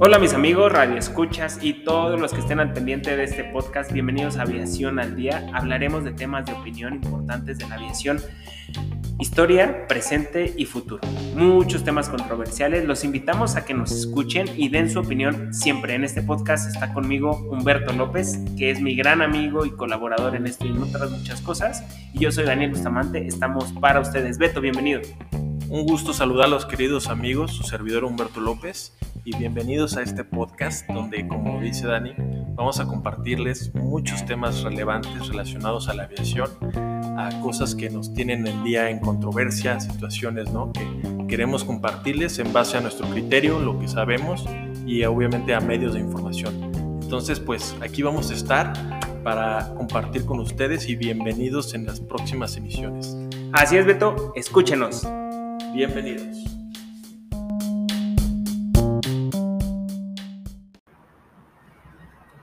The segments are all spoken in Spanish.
Hola mis amigos, radio escuchas y todos los que estén al pendiente de este podcast, bienvenidos a Aviación al Día. Hablaremos de temas de opinión importantes de la aviación, historia, presente y futuro. Muchos temas controversiales, los invitamos a que nos escuchen y den su opinión siempre. En este podcast está conmigo Humberto López, que es mi gran amigo y colaborador en esto y en otras muchas cosas. Y yo soy Daniel Bustamante, estamos para ustedes. Beto, bienvenido. Un gusto saludar a los queridos amigos, su servidor Humberto López, y bienvenidos a este podcast donde, como dice Dani, vamos a compartirles muchos temas relevantes relacionados a la aviación, a cosas que nos tienen el día en controversia, situaciones ¿no? que queremos compartirles en base a nuestro criterio, lo que sabemos y obviamente a medios de información. Entonces, pues aquí vamos a estar para compartir con ustedes y bienvenidos en las próximas emisiones. Así es, Beto, escúchenos. Bienvenidos.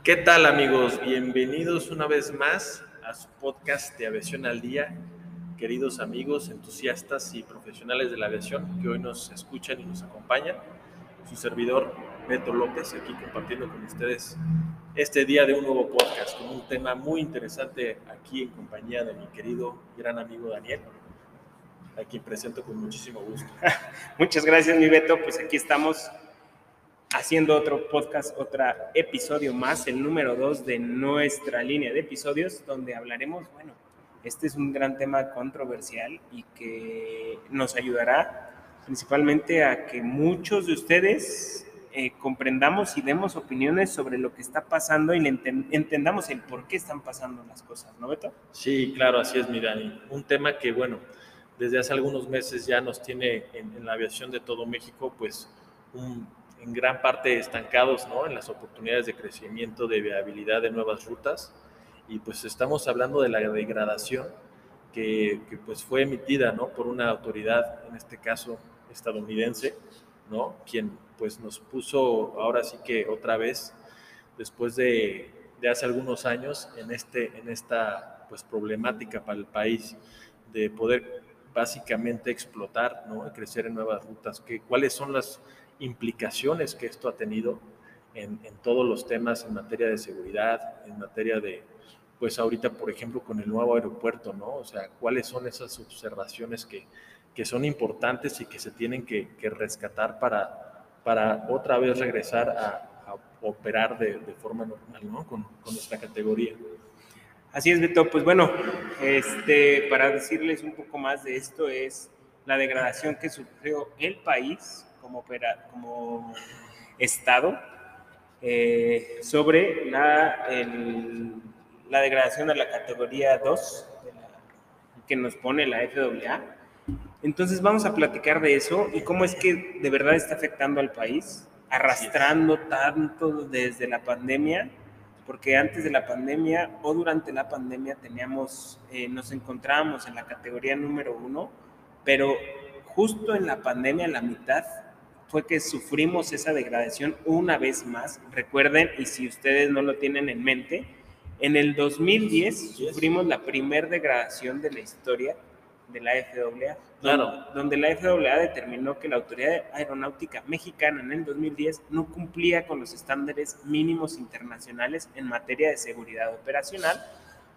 ¿Qué tal amigos? Bienvenidos una vez más a su podcast de Aviación al Día. Queridos amigos, entusiastas y profesionales de la aviación que hoy nos escuchan y nos acompañan. Su servidor Beto López aquí compartiendo con ustedes este día de un nuevo podcast con un tema muy interesante aquí en compañía de mi querido gran amigo Daniel a quien presento con muchísimo gusto. Muchas gracias, mi Beto. Pues aquí estamos haciendo otro podcast, otro episodio más, el número dos de nuestra línea de episodios, donde hablaremos, bueno, este es un gran tema controversial y que nos ayudará principalmente a que muchos de ustedes eh, comprendamos y demos opiniones sobre lo que está pasando y entendamos el por qué están pasando las cosas, ¿no, Beto? Sí, claro, así es, mi Dani. Un tema que, bueno, desde hace algunos meses ya nos tiene en, la aviación de todo México, pues en gran parte estancados ¿no? en las oportunidades de crecimiento, de viabilidad de nuevas rutas. Y pues estamos hablando de la degradación que, que, pues fue emitida ¿no? por una autoridad, en este caso estadounidense, ¿no? quien pues nos puso ahora sí que otra vez, después de, de hace algunos años, en, este, en esta pues problemática para el país de poder básicamente explotar, ¿no? crecer en nuevas rutas, que, cuáles son las implicaciones que esto ha tenido en, todos los temas en materia de seguridad, en materia de, pues ahorita, por ejemplo, con el nuevo aeropuerto, ¿no? O sea, cuáles son esas observaciones que, que son importantes y que se tienen que, rescatar para, para otra vez regresar a, operar de, forma normal, ¿no? Con, con nuestra categoría. Así es, Beto. Pues bueno, este, para decirles un poco más de esto es la degradación que sufrió el país como, como Estado eh, sobre la, la degradación de la categoría 2 que nos pone la FAA. Entonces vamos a platicar de eso y cómo es que de verdad está afectando al país, arrastrando tanto desde la pandemia porque antes de la pandemia o durante la pandemia teníamos, eh, nos encontrábamos en la categoría número uno, pero justo en la pandemia, en la mitad, fue que sufrimos esa degradación una vez más. Recuerden, y si ustedes no lo tienen en mente, en el 2010 sufrimos la primer degradación de la historia de la FAA, claro. donde la FAA determinó que la Autoridad Aeronáutica Mexicana en el 2010 no cumplía con los estándares mínimos internacionales en materia de seguridad operacional,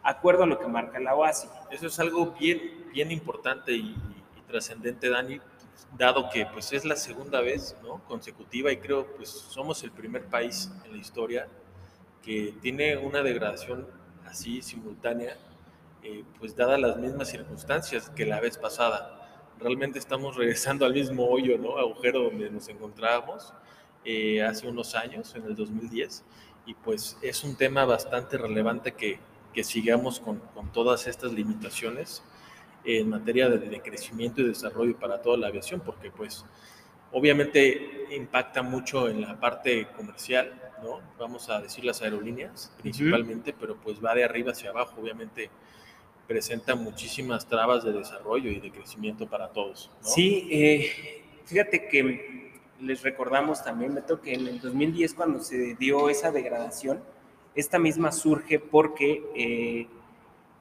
acuerdo a lo que marca la OASI. Eso es algo bien, bien importante y, trascendente, Dani, dado que pues es la segunda vez ¿no? consecutiva y creo pues somos el primer país en la historia que tiene una degradación así simultánea eh, pues dadas las mismas circunstancias que la vez pasada. Realmente estamos regresando al mismo hoyo, ¿no? Agujero donde nos encontrábamos eh, hace unos años, en el 2010, y pues es un tema bastante relevante que, que sigamos con, con, todas estas limitaciones en materia de, de, crecimiento y desarrollo para toda la aviación, porque pues obviamente impacta mucho en la parte comercial, ¿no? Vamos a decir las aerolíneas principalmente, pero pues va de arriba hacia abajo, obviamente presenta muchísimas trabas de desarrollo y de crecimiento para todos. Sí, eh, fíjate que les recordamos también, Beto, que en el 2010 cuando se dio esa degradación, esta misma surge porque eh,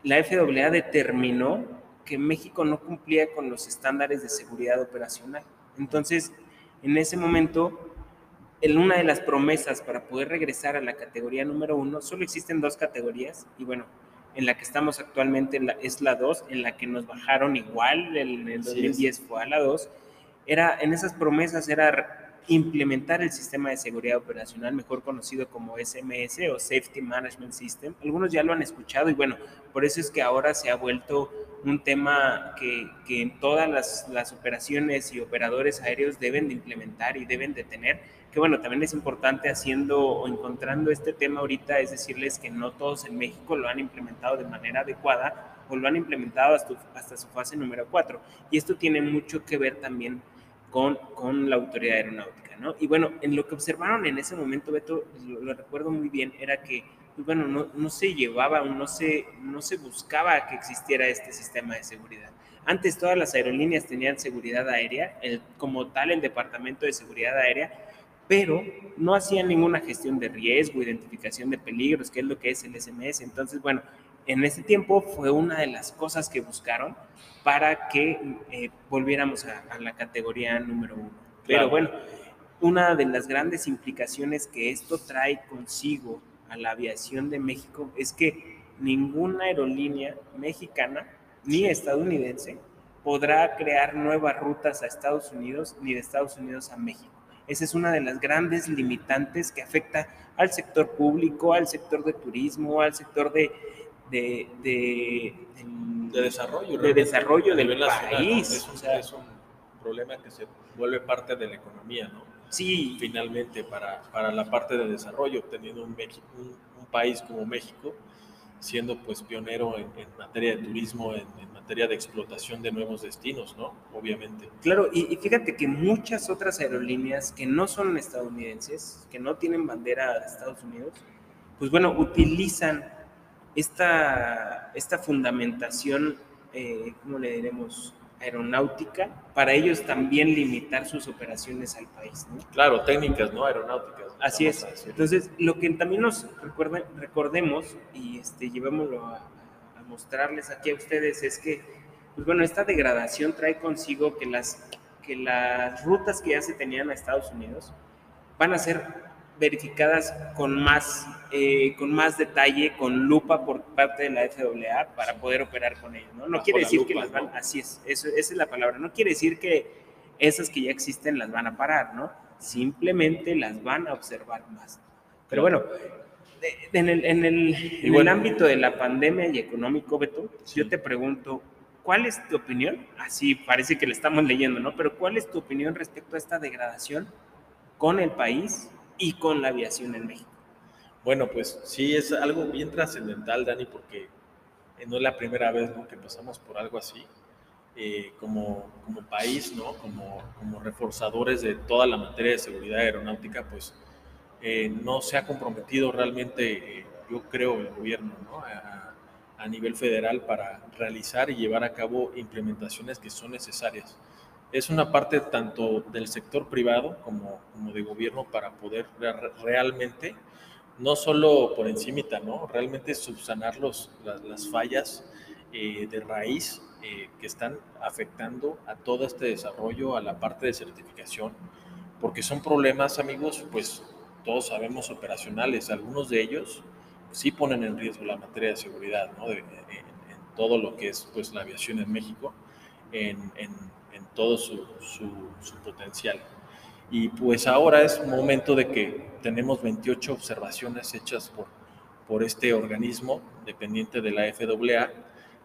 la FAA determinó que México no cumplía con los estándares de seguridad operacional. Entonces, en ese momento, en una de las promesas para poder regresar a la categoría número uno, solo existen dos categorías y bueno, en la que estamos actualmente es la 2, en la que nos bajaron igual, en el 2010 fue a la 2, era, en esas promesas era implementar el sistema de seguridad operacional, mejor conocido como SMS o Safety Management System. Algunos ya lo han escuchado y bueno, por eso es que ahora se ha vuelto un tema que, que en todas las, las, operaciones y operadores aéreos deben de implementar y deben de tener, que bueno, también es importante haciendo o encontrando este tema ahorita, es decirles que no todos en México lo han implementado de manera adecuada o lo han implementado hasta, hasta su fase número 4. Y esto tiene mucho que ver también con, con la autoridad aeronáutica, ¿no? Y bueno, en lo que observaron en ese momento, Beto, lo, recuerdo muy bien, era que, pues bueno, no, no, se llevaba, no se, no se buscaba que existiera este sistema de seguridad. Antes todas las aerolíneas tenían seguridad aérea, el, como tal el Departamento de Seguridad Aérea, pero no hacían ninguna gestión de riesgo, identificación de peligros, que es lo que es el SMS. Entonces, bueno, en ese tiempo fue una de las cosas que buscaron para que eh, volviéramos a, la categoría número uno. Pero bueno, una de las grandes implicaciones que esto trae consigo a la aviación de México es que ninguna aerolínea mexicana ni estadounidense podrá crear nuevas rutas a Estados Unidos ni de Estados Unidos a México. Esa es una de las grandes limitantes que afecta al sector público, al sector de turismo, al sector de, de, de, desarrollo, de desarrollo del país. Es, un, es, un, problema que se vuelve parte de la economía, ¿no? Sí. Finalmente, para, para la parte de desarrollo, teniendo un, México, un, país como México, siendo pues pionero en, materia de turismo, en, materia de explotación de nuevos destinos, ¿no? Obviamente. Claro, y, fíjate que muchas otras aerolíneas que no son estadounidenses, que no tienen bandera de Estados Unidos, pues bueno, utilizan esta, esta fundamentación, eh, ¿cómo le diremos? Aeronáutica, para ellos también limitar sus operaciones al país. ¿no? Claro, técnicas, ¿no? Aeronáuticas. Así es. Entonces, lo que también nos recuerden, recordemos y este, llevémoslo a, a, mostrarles aquí a ustedes es que, pues bueno, esta degradación trae consigo que las, que las rutas que ya se tenían a Estados Unidos van a ser verificadas con más, eh, con más detalle, con lupa por parte de la FAA para poder operar con ellos. No, no quiere decir que las van, así es, eso, esa es la palabra, no quiere decir que esas que ya existen las van a parar, ¿no? Simplemente las van a observar más. Pero bueno, en el, en el, en el ámbito de la pandemia y económico, Beto, yo te pregunto, ¿cuál es tu opinión? Así parece que le estamos leyendo, ¿no? Pero ¿cuál es tu opinión respecto a esta degradación con el país y con la aviación en México. Bueno, pues sí, es algo bien trascendental, Dani, porque eh, no es la primera vez que pasamos por algo así. Eh, como, como país, ¿no? como, como reforzadores de toda la materia de seguridad aeronáutica, pues eh, no se ha comprometido realmente, yo creo, el gobierno ¿no? a, a, nivel federal para realizar y llevar a cabo implementaciones que son necesarias es una parte tanto del sector privado como, como de gobierno para poder realmente, no solo por encimita, ¿no? realmente subsanar los, las, fallas eh, de raíz eh, que están afectando a todo este desarrollo, a la parte de certificación, porque son problemas, amigos, pues todos sabemos operacionales, algunos de ellos sí ponen en riesgo la materia de seguridad, ¿no? en, todo lo que es pues la aviación en México, en, en en todo su, su, potencial. Y pues ahora es momento de que tenemos 28 observaciones hechas por, por este organismo dependiente de la FAA,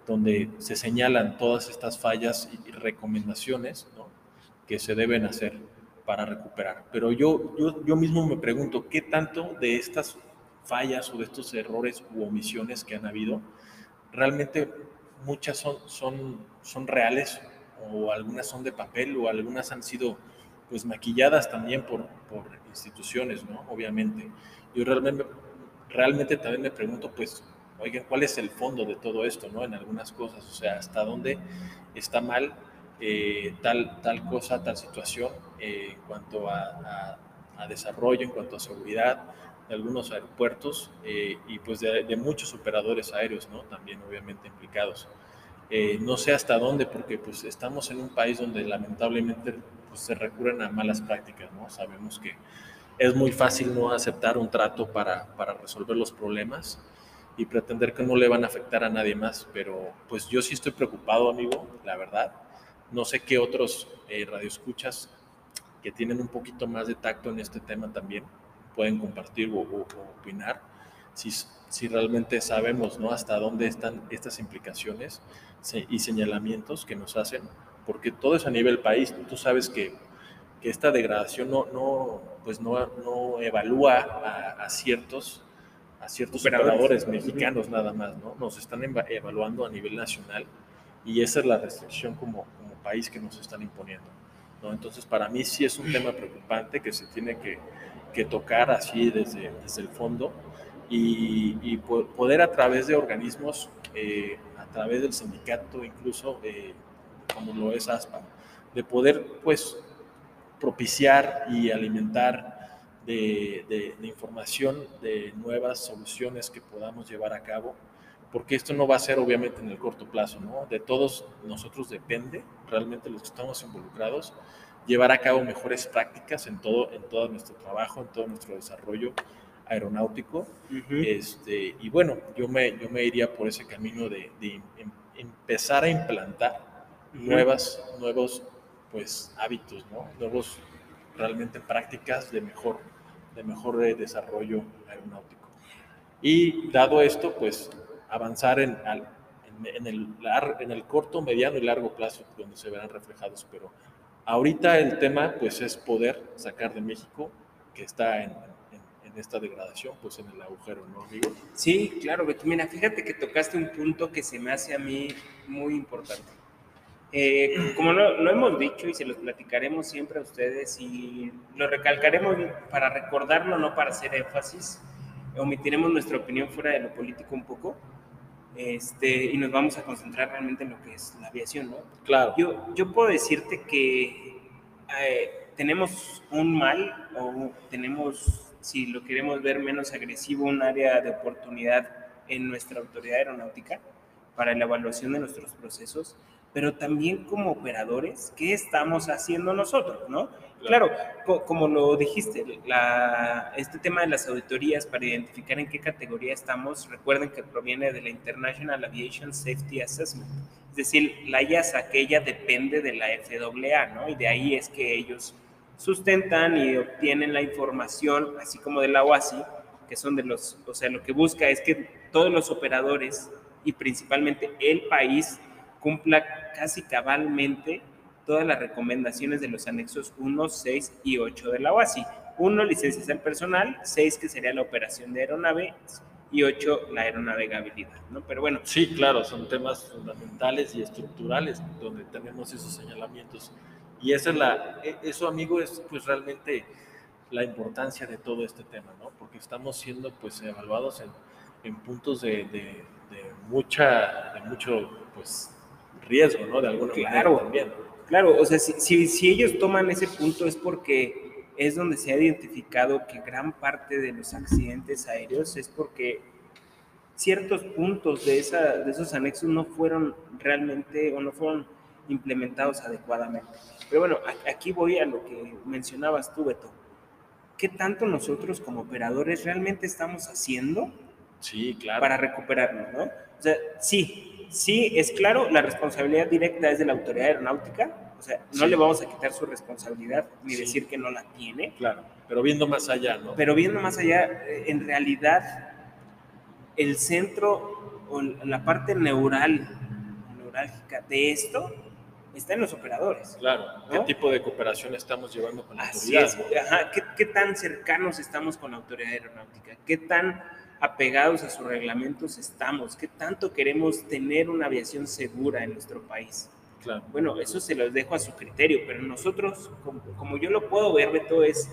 donde se señalan todas estas fallas y recomendaciones ¿no? que se deben hacer para recuperar. Pero yo, yo, yo mismo me pregunto, ¿qué tanto de estas fallas o de estos errores u omisiones que han habido, realmente muchas son, son, son reales o algunas son de papel o algunas han sido pues maquilladas también por, por instituciones, ¿no? Obviamente. Yo realmente, realmente también me pregunto, pues, oigan, ¿cuál es el fondo de todo esto, ¿no? En algunas cosas, o sea, hasta dónde está mal eh, tal, tal cosa, tal situación eh, en cuanto a, a, desarrollo, en cuanto a seguridad de algunos aeropuertos eh, y pues de, de, muchos operadores aéreos, ¿no? También obviamente implicados. Eh, no sé hasta dónde, porque pues estamos en un país donde lamentablemente pues, se recurren a malas prácticas, ¿no? Sabemos que es muy fácil no aceptar un trato para, para resolver los problemas y pretender que no le van a afectar a nadie más, pero pues yo sí estoy preocupado, amigo, la verdad. No sé qué otros eh, radioescuchas que tienen un poquito más de tacto en este tema también pueden compartir o, o opinar, si, si realmente sabemos ¿no? hasta dónde están estas implicaciones y señalamientos que nos hacen, porque todo es a nivel país. Tú sabes que, que esta degradación no, no, pues no, no evalúa a, ciertos, a ciertos operadores mexicanos nada más, ¿no? Nos están evaluando a nivel nacional y esa es la restricción como, como país que nos están imponiendo. ¿no? Entonces, para mí sí es un tema preocupante que se tiene que, que tocar así desde, desde el fondo y, poder a través de organismos, eh, a través del sindicato incluso, eh, como lo es ASPA, de poder pues propiciar y alimentar de, de, información de nuevas soluciones que podamos llevar a cabo, porque esto no va a ser obviamente en el corto plazo, ¿no? De todos nosotros depende, realmente los que estamos involucrados, llevar a cabo mejores prácticas en todo, en todo nuestro trabajo, en todo nuestro desarrollo aeronáutico. este, y bueno, yo me, yo me iría por ese camino de, em, empezar a implantar nuevas, nuevos pues, hábitos, ¿no? nuevos realmente prácticas de mejor, de mejor eh, desarrollo aeronáutico. Y dado esto, pues avanzar en, en, el, en el corto, mediano y largo plazo, donde se verán reflejados, pero ahorita el tema pues es poder sacar de México, que está en, esta degradación, pues en el agujero, ¿no, amigo? Sí, claro, Beto. Mira, fíjate que tocaste un punto que se me hace a mí muy importante. Eh, como lo, hemos dicho y se los platicaremos siempre a ustedes y lo recalcaremos para recordarlo, no para hacer énfasis, omitiremos nuestra opinión fuera de lo político un poco este, y nos vamos a concentrar realmente en lo que es la aviación, ¿no? Claro. Yo, yo puedo decirte que eh, tenemos un mal o tenemos si lo queremos ver menos agresivo, un área de oportunidad en nuestra autoridad aeronáutica para la evaluación de nuestros procesos, pero también como operadores, ¿qué estamos haciendo nosotros? ¿no? Claro, como lo dijiste, la, este tema de las auditorías para identificar en qué categoría estamos, recuerden que proviene de la International Aviation Safety Assessment, es decir, la IAS aquella depende de la FAA, ¿no? Y de ahí es que ellos sustentan y obtienen la información, así como de la OASI, que son de los, o sea, lo que busca es que todos los operadores y principalmente el país cumpla casi cabalmente todas las recomendaciones de los anexos 1, 6 y 8 de la OASI. 1, licencias al personal, 6, que sería la operación de aeronave, y 8, la aeronavegabilidad, ¿no? Pero bueno. Sí, claro, son temas fundamentales y estructurales donde tenemos esos señalamientos y esa es la, e, eso, amigo, es pues realmente la importancia de todo este tema, ¿no? Porque estamos siendo pues evaluados en, en puntos de, de, mucha, de mucho pues riesgo, ¿no? De alguna claro, manera también. Claro, o sea, si, si, si ellos toman ese punto es porque es donde se ha identificado que gran parte de los accidentes aéreos es porque ciertos puntos de, esa, de esos anexos no fueron realmente o no fueron implementados adecuadamente. Pero bueno, aquí voy a lo que mencionabas tú, Beto. ¿Qué tanto nosotros como operadores realmente estamos haciendo sí, claro. para recuperarnos? ¿no? O sea, sí, sí, es claro, la responsabilidad directa es de la autoridad aeronáutica. O sea, no le vamos a quitar su responsabilidad ni decir que no la tiene. Claro, pero viendo más allá, ¿no? Pero viendo más allá, eh, en realidad, el centro o la parte neural, neurálgica de esto está en los operadores. Claro, ¿qué tipo de cooperación estamos llevando con la Así autoridad? Ajá. ¿Qué, tan cercanos estamos con la autoridad aeronáutica? ¿Qué tan apegados a sus reglamentos estamos? ¿Qué tanto queremos tener una aviación segura en nuestro país? Claro. Bueno, eso se los dejo a su criterio, pero nosotros, como, yo lo puedo ver, Beto, es,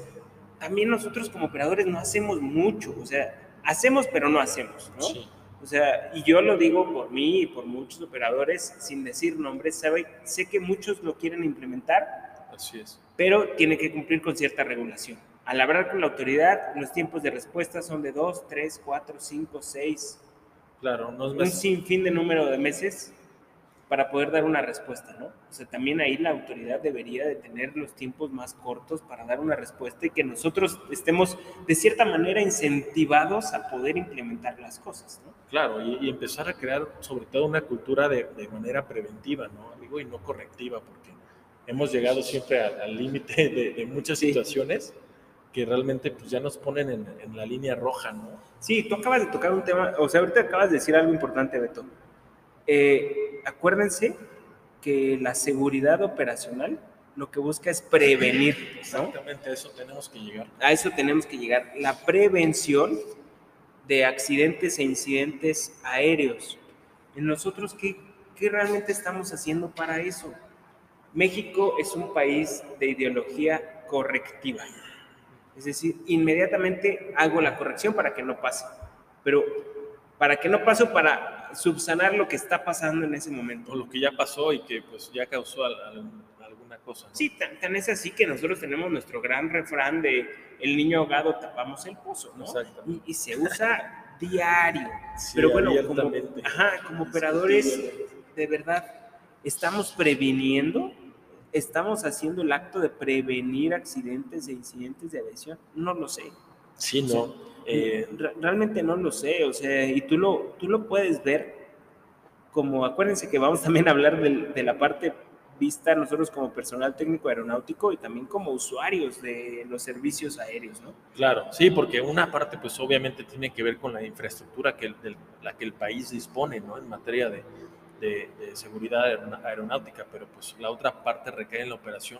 también nosotros como operadores no hacemos mucho, o sea, hacemos pero no hacemos, ¿no? Sí. O sea, y yo lo digo por mí y por muchos operadores, sin decir nombres, sabe, sé que muchos lo quieren implementar, Así es. pero tiene que cumplir con cierta regulación. Al hablar con la autoridad, los tiempos de respuesta son de 2, 3, 4, 5, 6. Claro, no es Un sinfín de número de meses para poder dar una respuesta, ¿no? O sea, también ahí la autoridad debería de tener los tiempos más cortos para dar una respuesta y que nosotros estemos de cierta manera incentivados a poder implementar las cosas, ¿no? Claro, y, y empezar a crear sobre todo una cultura de, de manera preventiva, ¿no? Digo, y no correctiva, porque hemos llegado siempre al límite de, de, muchas sí. situaciones que realmente pues ya nos ponen en, en la línea roja, ¿no? Sí, tú acabas de tocar un tema, o sea, ahorita acabas de decir algo importante, Beto eh, acuérdense que la seguridad operacional lo que busca es prevenir. ¿no? Exactamente, a eso tenemos que llegar. A eso tenemos que llegar. La prevención de accidentes e incidentes aéreos. ¿En nosotros qué, qué realmente estamos haciendo para eso? México es un país de ideología correctiva. Es decir, inmediatamente hago la corrección para que no pase. Pero para que no pase, para subsanar lo que está pasando en ese momento. O lo que ya pasó y que pues ya causó al, al, alguna cosa. ¿no? Sí, tan, tan, es así que nosotros tenemos nuestro gran refrán de el niño ahogado tapamos el pozo, ¿no? Exacto. Y, y se usa diario. Sí, Pero bueno, como, ajá, como operadores, de verdad, estamos previniendo, estamos haciendo el acto de prevenir accidentes e incidentes de aviación. No lo sé. Sí, no. O sea, eh, realmente no lo sé, o sea, y tú lo, tú lo puedes ver como, acuérdense que vamos también a hablar de, de, la parte vista nosotros como personal técnico aeronáutico y también como usuarios de los servicios aéreos, ¿no? Claro, sí, porque una parte pues obviamente tiene que ver con la infraestructura que de la que el país dispone, ¿no? En materia de, de, de seguridad aeronáutica, pero pues la otra parte recae en la operación,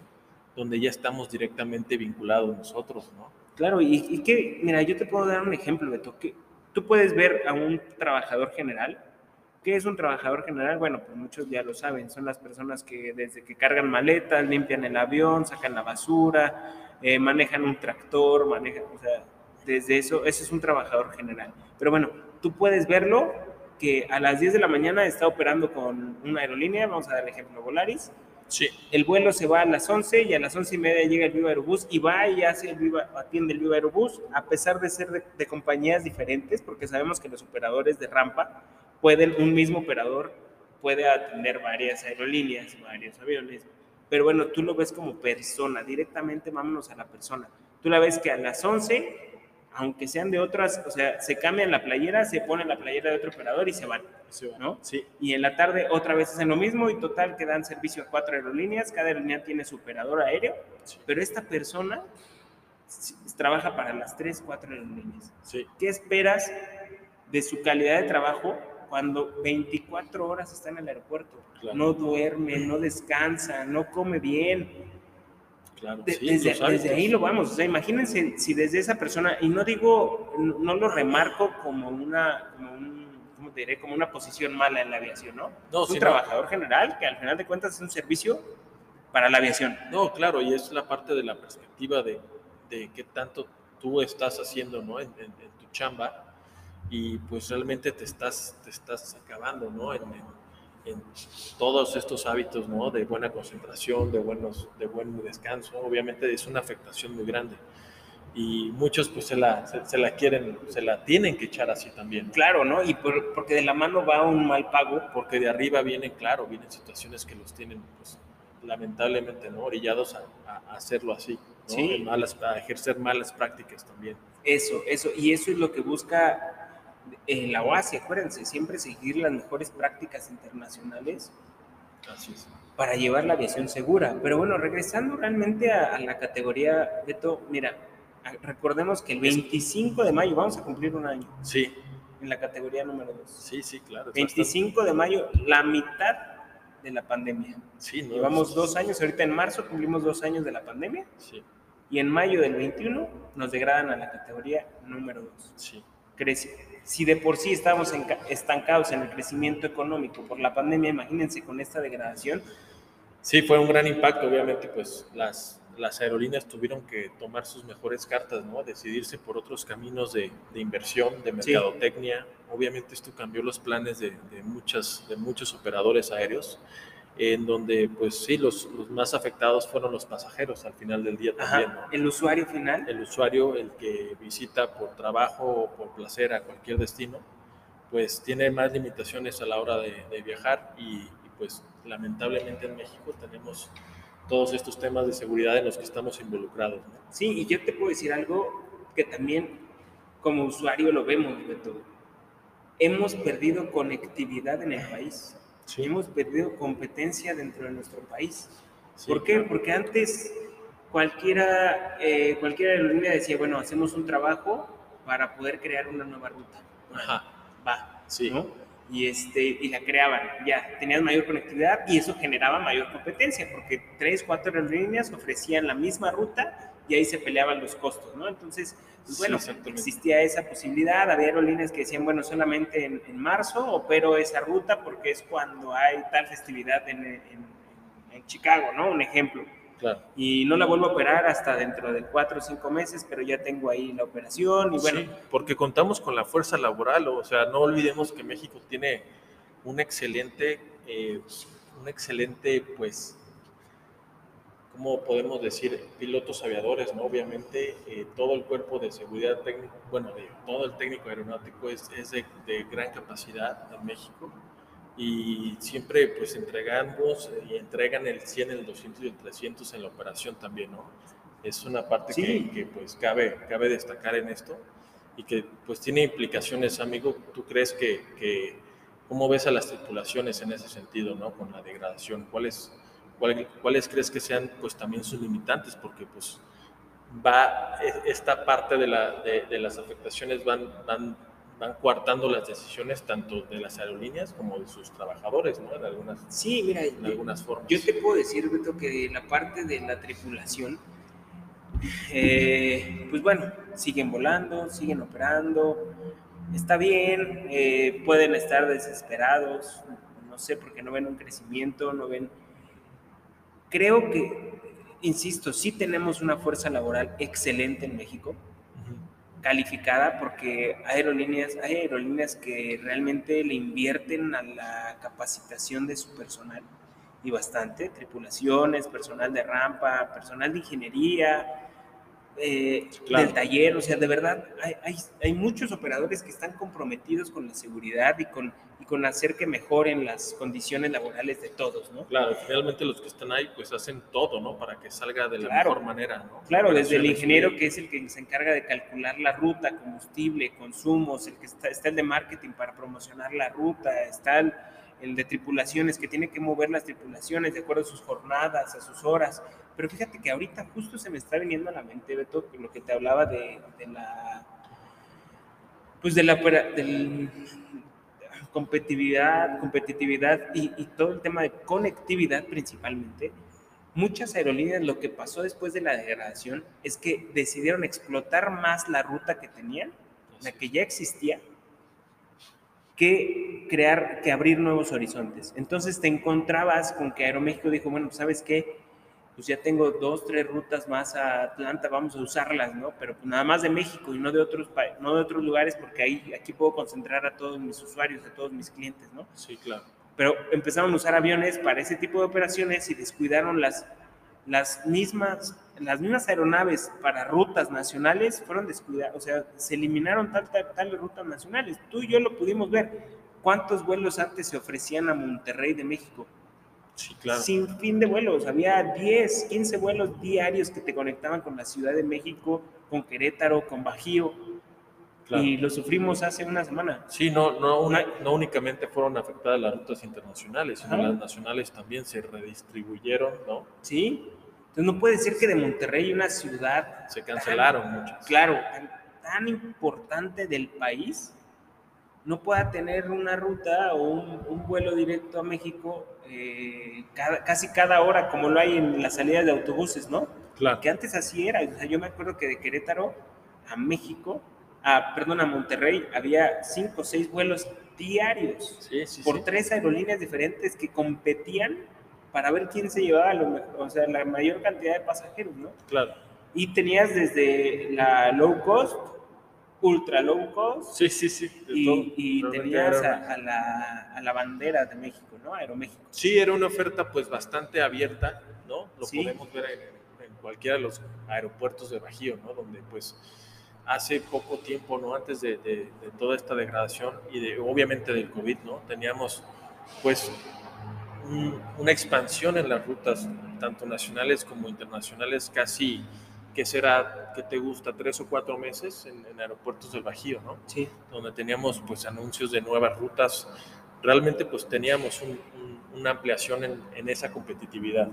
donde ya estamos directamente vinculados nosotros, ¿no? Claro, y, y, que, mira, yo te puedo dar un ejemplo, Beto, que tú puedes ver a un trabajador general. ¿Qué es un trabajador general? Bueno, pues muchos ya lo saben, son las personas que desde que cargan maletas, limpian el avión, sacan la basura, eh, manejan un tractor, manejan, o sea, desde eso, ese es un trabajador general. Pero bueno, tú puedes verlo que a las 10 de la mañana está operando con una aerolínea, vamos a dar el ejemplo, Volaris, El vuelo se va a las 11 y a las 11 y media llega el Viva Aerobús y va y hace el Viva, atiende el Viva Aerobús, a pesar de ser de, de, compañías diferentes, porque sabemos que los operadores de rampa pueden, un mismo operador puede atender varias aerolíneas, varios aviones, pero bueno, tú lo ves como persona, directamente vámonos a la persona. Tú la ves que a las 11 aunque sean de otras, o sea, se cambian la playera, se ponen la playera de otro operador y se van, ¿no? Sí. Y en la tarde otra vez hacen lo mismo y total que dan servicio a cuatro aerolíneas, cada aerolínea tiene su operador aéreo, sí. pero esta persona trabaja para las tres, cuatro aerolíneas. Sí. ¿Qué esperas de su calidad de trabajo cuando 24 horas está en el aeropuerto? Claro. No duerme, no descansa, no come bien, Claro, de, sí, desde, desde, ahí lo vamos. O sea, imagínense si desde esa persona, y no digo, no lo remarco como una, como un, ¿cómo te diré? Como una posición mala en la aviación, ¿no? no es un trabajador no. general que al final de cuentas es un servicio para la aviación. No, claro, y es la parte de la perspectiva de, de qué tanto tú estás haciendo, ¿no? En, en, en, tu chamba y pues realmente te estás, te estás acabando, ¿no? En, en todos estos hábitos ¿no? de buena concentración, de, buenos, de buen descanso, obviamente es una afectación muy grande. Y muchos pues se la, se, se la quieren, se la tienen que echar así también. ¿no? Claro, ¿no? Y por, porque de la mano va un mal pago. Porque de arriba vienen, claro, vienen situaciones que los tienen pues lamentablemente ¿no? orillados a, a hacerlo así, ¿no? Sí. Malas, a ejercer malas prácticas también. Eso, eso, y eso es lo que busca en la OASI, acuérdense, siempre seguir las mejores prácticas internacionales Así es. para llevar la aviación segura. Pero bueno, regresando realmente a, a la categoría, Beto, mira, recordemos que el 25 de mayo vamos a cumplir un año. Sí. En la categoría número 2. Sí, sí, claro. 25 de mayo, la mitad de la pandemia. Sí, no, Llevamos dos años, ahorita en marzo cumplimos dos años de la pandemia. Sí. Y en mayo del 21 nos degradan a la categoría número 2. Sí. Crece si de por sí estábamos estancados en el crecimiento económico por la pandemia, imagínense con esta degradación. Sí, fue un gran impacto, obviamente, pues las, las aerolíneas tuvieron que tomar sus mejores cartas, ¿no? Decidirse por otros caminos de, de inversión, de mercadotecnia. Sí. Obviamente esto cambió los planes de, de, muchas, de muchos operadores aéreos, en donde, pues sí, los, los, más afectados fueron los pasajeros al final del día también. Ajá, ¿no? ¿El usuario final? El usuario, el que visita por trabajo o por placer a cualquier destino, pues tiene más limitaciones a la hora de, de viajar y, y, pues lamentablemente en México tenemos todos estos temas de seguridad en los que estamos involucrados. Sí, y yo te puedo decir algo que también como usuario lo vemos, todo Hemos perdido conectividad en el país. Hemos perdido competencia dentro de nuestro país. ¿Por qué? Porque antes cualquiera, eh, cualquier aerolínea decía, bueno, hacemos un trabajo para poder crear una nueva ruta. Ajá. Va. Sí. Y, este, y la creaban, ya, tenías mayor conectividad y eso generaba mayor competencia, porque tres, cuatro aerolíneas ofrecían la misma ruta y ahí se peleaban los costos, ¿no? Entonces, pues, bueno, existía esa posibilidad, había aerolíneas que decían, bueno, solamente en, marzo opero esa ruta porque es cuando hay tal festividad en, en, Chicago, ¿no? Un ejemplo. Y no la vuelvo a operar hasta dentro de cuatro o cinco meses, pero ya tengo ahí la operación y bueno. porque contamos con la fuerza laboral, o sea, no olvidemos que México tiene un excelente, eh, un excelente, pues, ¿cómo podemos decir? Pilotos aviadores, ¿no? Obviamente, eh, todo el cuerpo de seguridad técnica, bueno, de, todo el técnico aeronáutico es, es de, de gran capacidad en México y siempre pues entregamos y entregan el 100, el 200 y el 300 en la operación también, ¿no? Es una parte que, que, pues cabe, cabe destacar en esto y que pues tiene implicaciones, amigo. ¿Tú crees que, que cómo ves a las tripulaciones en ese sentido, ¿no? Con la degradación, ¿cuáles, cuál, cuáles crees que sean pues también sus limitantes? Porque pues va, e, esta parte de, la, de, de las afectaciones van, van van coartando las decisiones tanto de las aerolíneas como de sus trabajadores, ¿no? En algunas, sí, mira, en algunas formas. Yo te puedo decir, Beto, que la parte de la tripulación, eh, pues bueno, siguen volando, siguen operando, está bien, eh, pueden estar desesperados, no sé, porque no ven un crecimiento, no ven... Creo que, insisto, sí tenemos una fuerza laboral excelente en México, calificada porque hay aerolíneas, hay aerolíneas que realmente le invierten a la capacitación de su personal y bastante, tripulaciones, personal de rampa, personal de ingeniería, eh, del taller, o sea, de verdad, hay, hay, hay, muchos operadores que están comprometidos con la seguridad y con, con hacer que mejoren las condiciones laborales de todos, ¿no? Claro, finalmente los que están ahí pues hacen todo, ¿no? Para que salga de la mejor manera, ¿no? Claro, desde el ingeniero que es el que se encarga de calcular la ruta, combustible, consumos, el que está, está el de marketing para promocionar la ruta, está el el de tripulaciones, que tiene que mover las tripulaciones de acuerdo a sus jornadas, a sus horas. Pero fíjate que ahorita justo se me está viniendo a la mente, Beto, lo que te hablaba de, la, pues de la del, competitividad, competitividad y, todo el tema de conectividad principalmente. Muchas aerolíneas lo que pasó después de la degradación es que decidieron explotar más la ruta que tenían, la que ya existía, que crear, que abrir nuevos horizontes. Entonces te encontrabas con que Aeroméxico dijo, bueno, ¿sabes qué? Pues ya tengo dos, tres rutas más a Atlanta, vamos a usarlas, ¿no? Pero pues nada más de México y no de otros, no de otros lugares, porque ahí, aquí puedo concentrar a todos mis usuarios, a todos mis clientes, ¿no? Sí, claro. Pero empezaron a usar aviones para ese tipo de operaciones y descuidaron las, las mismas las mismas aeronaves para rutas nacionales fueron descuidadas, o sea, se eliminaron tales tal, rutas nacionales. Tú y yo lo pudimos ver. ¿Cuántos vuelos antes se ofrecían a Monterrey de México? Sí, claro. Sin fin de vuelos. Había 10, 15 vuelos diarios que te conectaban con la Ciudad de México, con Querétaro, con Bajío. Y lo sufrimos hace una semana. Sí, no, no, no únicamente fueron afectadas las rutas internacionales, sino las nacionales también se redistribuyeron, ¿no? Sí, entonces no puede ser que de Monterrey, una ciudad... Se cancelaron muchas. Claro, tan, importante del país, no pueda tener una ruta o un, vuelo directo a México eh, casi cada hora, como lo hay en las salidas de autobuses, ¿no? Claro. Que antes así era. O sea, yo me acuerdo que de Querétaro a México, a, perdón, a Monterrey, había cinco o seis vuelos diarios sí, sí, por tres aerolíneas diferentes que competían para ver quién se llevaba lo mejor, o sea, la mayor cantidad de pasajeros, ¿no? Claro. Y tenías desde la low cost, ultra low cost. Sí, sí, sí. Y, tenías a, la, a, la, bandera de México, ¿no? Aeroméxico. Sí, era una oferta pues bastante abierta, ¿no? Lo podemos ver en, en, cualquiera de los aeropuertos de Bajío, ¿no? Donde pues hace poco tiempo, ¿no? Antes de, de, de toda esta degradación y de obviamente del COVID, ¿no? Teníamos pues una expansión en las rutas, tanto nacionales como internacionales, casi que será, que te gusta, tres o cuatro meses en, aeropuertos del Bajío, ¿no? Sí. Donde teníamos pues anuncios de nuevas rutas. Realmente pues teníamos una ampliación en, en, esa competitividad.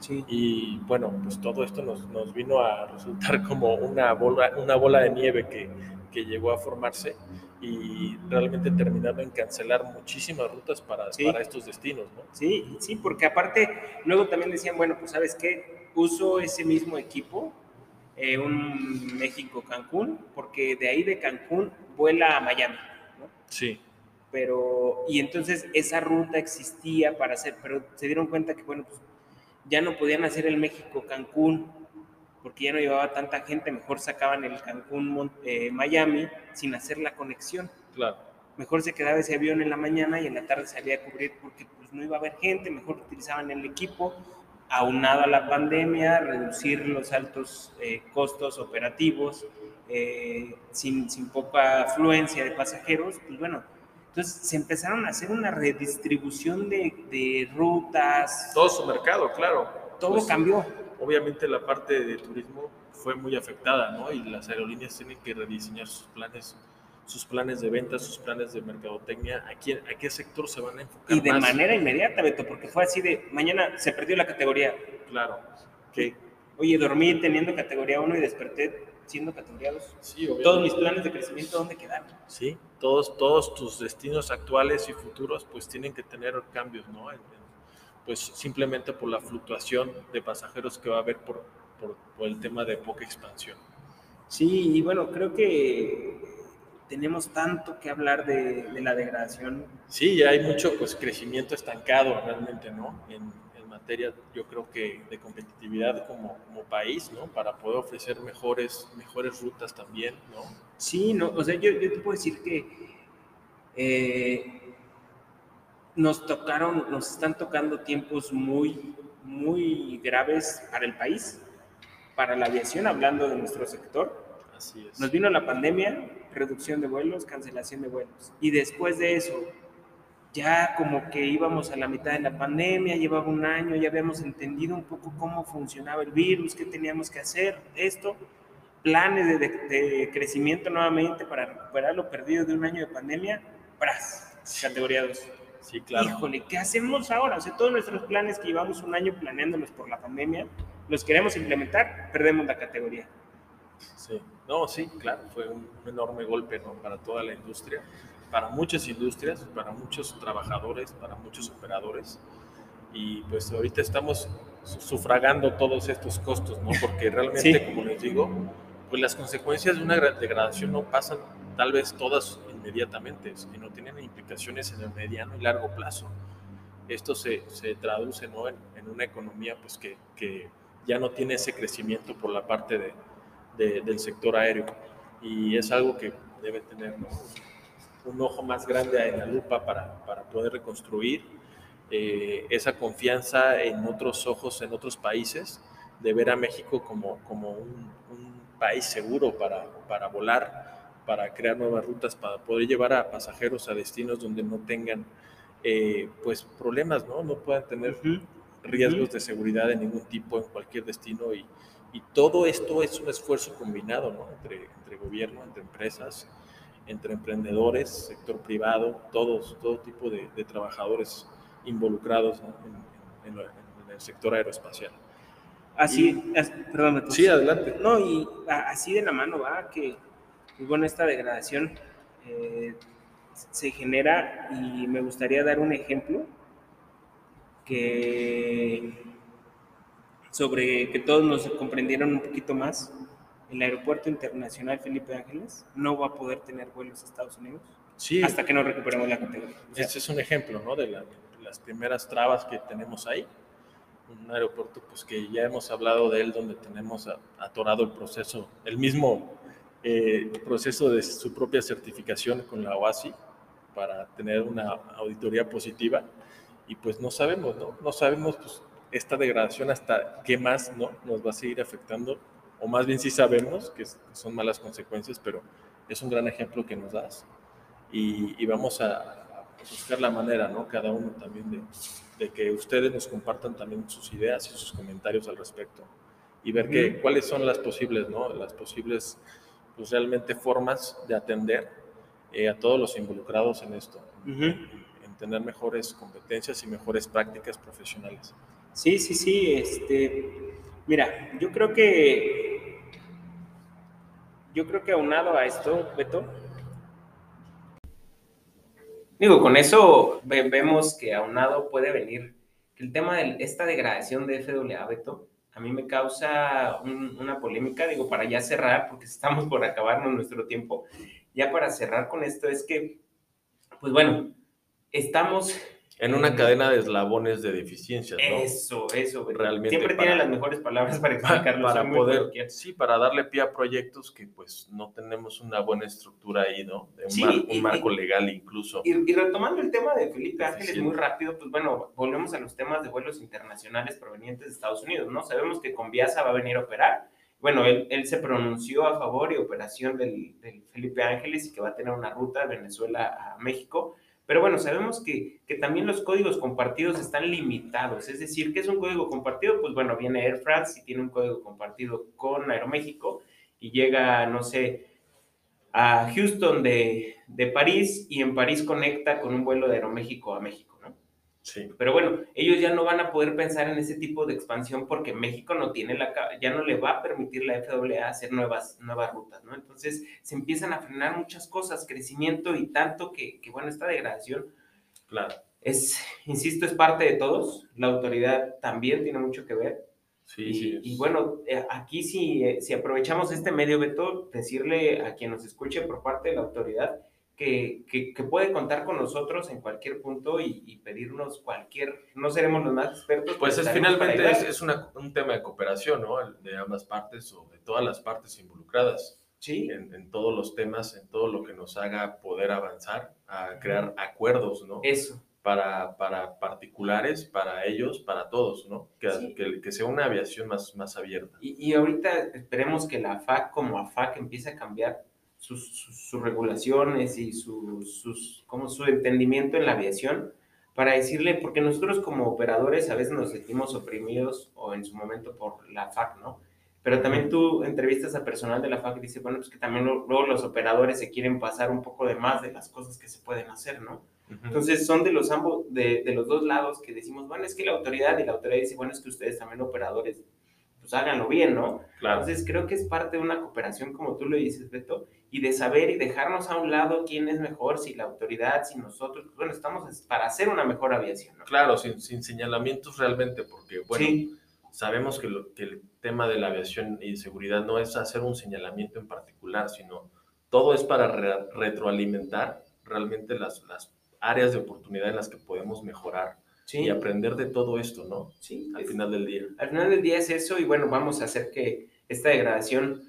Sí. Y bueno, pues todo esto nos, nos, vino a resultar como una bola, una bola de nieve que, que llegó a formarse y realmente terminando en cancelar muchísimas rutas para, para estos destinos, ¿no? Sí, sí, porque aparte luego también decían, bueno, pues sabes qué, uso ese mismo equipo eh, un México-Cancún, porque de ahí de Cancún vuela a Miami, ¿no? Sí. Pero, y entonces esa ruta existía para hacer, pero se dieron cuenta que, bueno, pues ya no podían hacer el México-Cancún, porque ya no llevaba tanta gente, mejor sacaban el Cancún-Miami eh, sin hacer la conexión. Claro. Mejor se quedaba ese avión en la mañana y en la tarde salía a cubrir porque pues, no iba a haber gente, mejor utilizaban el equipo aunado a la pandemia, reducir los altos eh, costos operativos, eh, sin, sin, poca afluencia de pasajeros, pues bueno, entonces se empezaron a hacer una redistribución de, de rutas. Todo su mercado, claro. Todo pues, cambió. Obviamente la parte de turismo fue muy afectada, ¿no? Y las aerolíneas tienen que rediseñar sus planes sus planes de venta, sus planes de mercadotecnia, ¿a, quién, a qué sector se van a enfocar? Y de manera inmediata, Beto, porque fue así de, mañana se perdió la categoría. Claro. que Oye, dormí teniendo categoría 1 y desperté siendo categoría 2. Sí, Todos mis planes de crecimiento, ¿dónde quedaron? Sí, todos, todos tus destinos actuales y futuros pues tienen que tener cambios, ¿no? Pues simplemente por la fluctuación de pasajeros que va a haber por, por, por el tema de poca expansión. Sí, y bueno, creo que tenemos tanto que hablar de, la degradación. Sí, hay mucho pues, crecimiento estancado realmente, ¿no? En, materia, yo creo que de competitividad como, como, país, ¿no? Para poder ofrecer mejores, mejores rutas también, ¿no? Sí, no, o sea, yo, yo te puedo decir que eh, nos tocaron, nos están tocando tiempos muy, muy graves para el país, para la aviación, hablando de nuestro sector. Así es. Nos vino la pandemia, reducción de vuelos, cancelación de vuelos. Y después de eso, ya como que íbamos a la mitad de la pandemia, llevaba un año, ya habíamos entendido un poco cómo funcionaba el virus, qué teníamos que hacer, esto, planes de, crecimiento nuevamente para recuperar lo perdido de un año de pandemia, ¡pras! Categoría 2. Sí, claro. Híjole, ¿qué hacemos ahora? O sea, todos nuestros planes que llevamos un año planeándolos por la pandemia, los queremos implementar, perdemos la categoría. Sí, no, sí, claro, fue un, enorme golpe para toda la industria, para muchas industrias, para muchos trabajadores, para muchos operadores. Y pues ahorita estamos sufragando todos estos costos, ¿no? Porque realmente, como les digo, pues las consecuencias de una degradación no pasan tal vez todas inmediatamente, sino tienen implicaciones en el mediano y largo plazo. Esto se, se traduce ¿no? en, en, una economía pues, que, que ya no tiene ese crecimiento por la parte de, del sector aéreo. Y es algo que debe tener un ojo más grande en la lupa para, para poder reconstruir eh, esa confianza en otros ojos, en otros países, de ver a México como, como un, país seguro para, para volar, para crear nuevas rutas, para poder llevar a pasajeros a destinos donde no tengan eh, pues problemas, ¿no? No puedan tener riesgos de seguridad de ningún tipo en cualquier destino y, y todo esto es un esfuerzo combinado ¿no? entre, entre gobierno, entre empresas, entre emprendedores, sector privado, todos, todo tipo de, de trabajadores involucrados en, en, el sector aeroespacial. Así, perdón, sí, adelante. No, y así de la mano va que, bueno, esta degradación eh, se genera y me gustaría dar un ejemplo que sobre que todos nos comprendieran un poquito más, el Aeropuerto Internacional Felipe Ángeles no va a poder tener vuelos a Estados Unidos sí, hasta que no recuperemos la categoría. este es un ejemplo ¿no? de, las primeras trabas que tenemos ahí. Un aeropuerto pues, que ya hemos hablado de él, donde tenemos atorado el proceso, el mismo eh, proceso de su propia certificación con la OASI para tener una auditoría positiva. Y pues no sabemos, ¿no? No sabemos pues, esta degradación hasta qué más ¿no? nos va a seguir afectando, o más bien sí sabemos que son malas consecuencias, pero es un gran ejemplo que nos das y, vamos a, buscar la manera, ¿no? Cada uno también de, de que ustedes nos compartan también sus ideas y sus comentarios al respecto y ver que, cuáles son las posibles, ¿no? Las posibles, pues realmente formas de atender eh, a todos los involucrados en esto, en tener mejores competencias y mejores prácticas profesionales. Sí, sí, sí. Este, mira, yo creo que yo creo que aunado a esto, Beto, digo, con eso vemos que aunado puede venir el tema de esta degradación de FAA, Beto, a mí me causa una polémica, digo, para ya cerrar, porque estamos por acabarnos nuestro tiempo, ya para cerrar con esto es que, pues bueno, estamos en una cadena de eslabones de deficiencias, ¿no? Eso, eso. Realmente Siempre tiene las mejores palabras para explicarlo. Para, poder, sí, para darle pie a proyectos que pues no tenemos una buena estructura ahí, ¿no? De un, marco legal incluso. Y, retomando el tema de Felipe Ángeles muy rápido, pues bueno, volvemos a los temas de vuelos internacionales provenientes de Estados Unidos, ¿no? Sabemos que con Viasa va a venir a operar. Bueno, él, él se pronunció a favor y operación del, del Felipe Ángeles y que va a tener una ruta de Venezuela a México pero bueno, sabemos que, que, también los códigos compartidos están limitados. Es decir, ¿qué es un código compartido? Pues bueno, viene Air France y tiene un código compartido con Aeroméxico y llega, no sé, a Houston de, de París y en París conecta con un vuelo de Aeroméxico a México. Pero bueno, ellos ya no van a poder pensar en ese tipo de expansión porque México no tiene la, ya no le va a permitir la FAA hacer nuevas, nuevas rutas, ¿no? Entonces se empiezan a frenar muchas cosas, crecimiento y tanto que, que bueno, esta degradación, claro. es, insisto, es parte de todos, la autoridad también tiene mucho que ver. Sí, y, sí. Y bueno, eh, aquí si, eh, si aprovechamos este medio, Beto, decirle a quien nos escuche por parte de la autoridad, que, que, puede contar con nosotros en cualquier punto y, pedirnos cualquier, no seremos los más expertos. Pues es, finalmente es, es un tema de cooperación, ¿no? De ambas partes o de todas las partes involucradas. Sí. En, en, todos los temas, en todo lo que nos haga poder avanzar, a crear acuerdos, ¿no? Eso. Para, para particulares, para ellos, para todos, ¿no? Que, que, que, sea una aviación más, más abierta. Y, y ahorita esperemos que la FAC como AFAC empiece a cambiar sus, regulaciones y sus, sus, como su entendimiento en la aviación para decirle, porque nosotros como operadores a veces nos sentimos oprimidos o en su momento por la FAC, ¿no? Pero también tú entrevistas a personal de la FAC y dices, bueno, pues que también luego los operadores se quieren pasar un poco de más de las cosas que se pueden hacer, ¿no? Entonces son de los ambos, de, de, los dos lados que decimos, bueno, es que la autoridad y la autoridad dice, bueno, es que ustedes también operadores, pues háganlo bien, ¿no? Claro. Entonces creo que es parte de una cooperación, como tú lo dices, Beto, y de saber y dejarnos a un lado quién es mejor, si la autoridad, si nosotros, bueno, estamos para hacer una mejor aviación. ¿no? Claro, sin, sin, señalamientos realmente, porque, bueno, sabemos que, lo, que, el tema de la aviación y seguridad no es hacer un señalamiento en particular, sino todo es para retroalimentar realmente las, las áreas de oportunidad en las que podemos mejorar. Y aprender de todo esto, ¿no? Sí. Al final del día. Al final del día es eso y bueno, vamos a hacer que esta degradación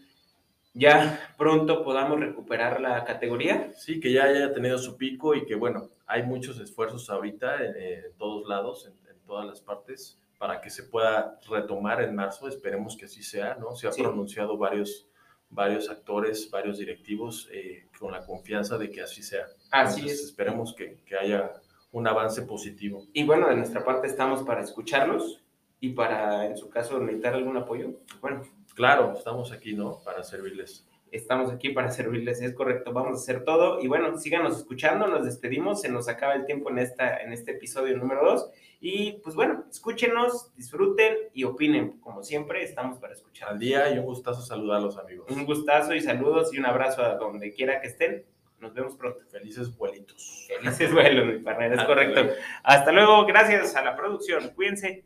ya pronto podamos recuperar la categoría. Sí, que ya haya tenido su pico y que bueno, hay muchos esfuerzos ahorita en, todos lados, en, todas las partes, para que se pueda retomar en marzo. Esperemos que así sea, ¿no? Se ha pronunciado varios, varios actores, varios directivos eh, con la confianza de que así sea. Así es. Esperemos que, que haya un avance positivo. Y bueno, de nuestra parte estamos para escucharlos y para, en su caso, necesitar algún apoyo. Bueno, Claro, estamos aquí, ¿no? Para servirles. Estamos aquí para servirles, es correcto. Vamos a hacer todo. Y bueno, síganos escuchando, nos despedimos, se nos acaba el tiempo en, esta, en este episodio número 2. Y pues bueno, escúchenos, disfruten y opinen. Como siempre, estamos para escuchar. Al día y un gustazo saludarlos, amigos. Un gustazo y saludos y un abrazo a donde quiera que estén. Nos vemos pronto. Felices vuelitos. Felices vuelos, mi partner, es correcto. Hasta luego, gracias a la producción. Cuídense.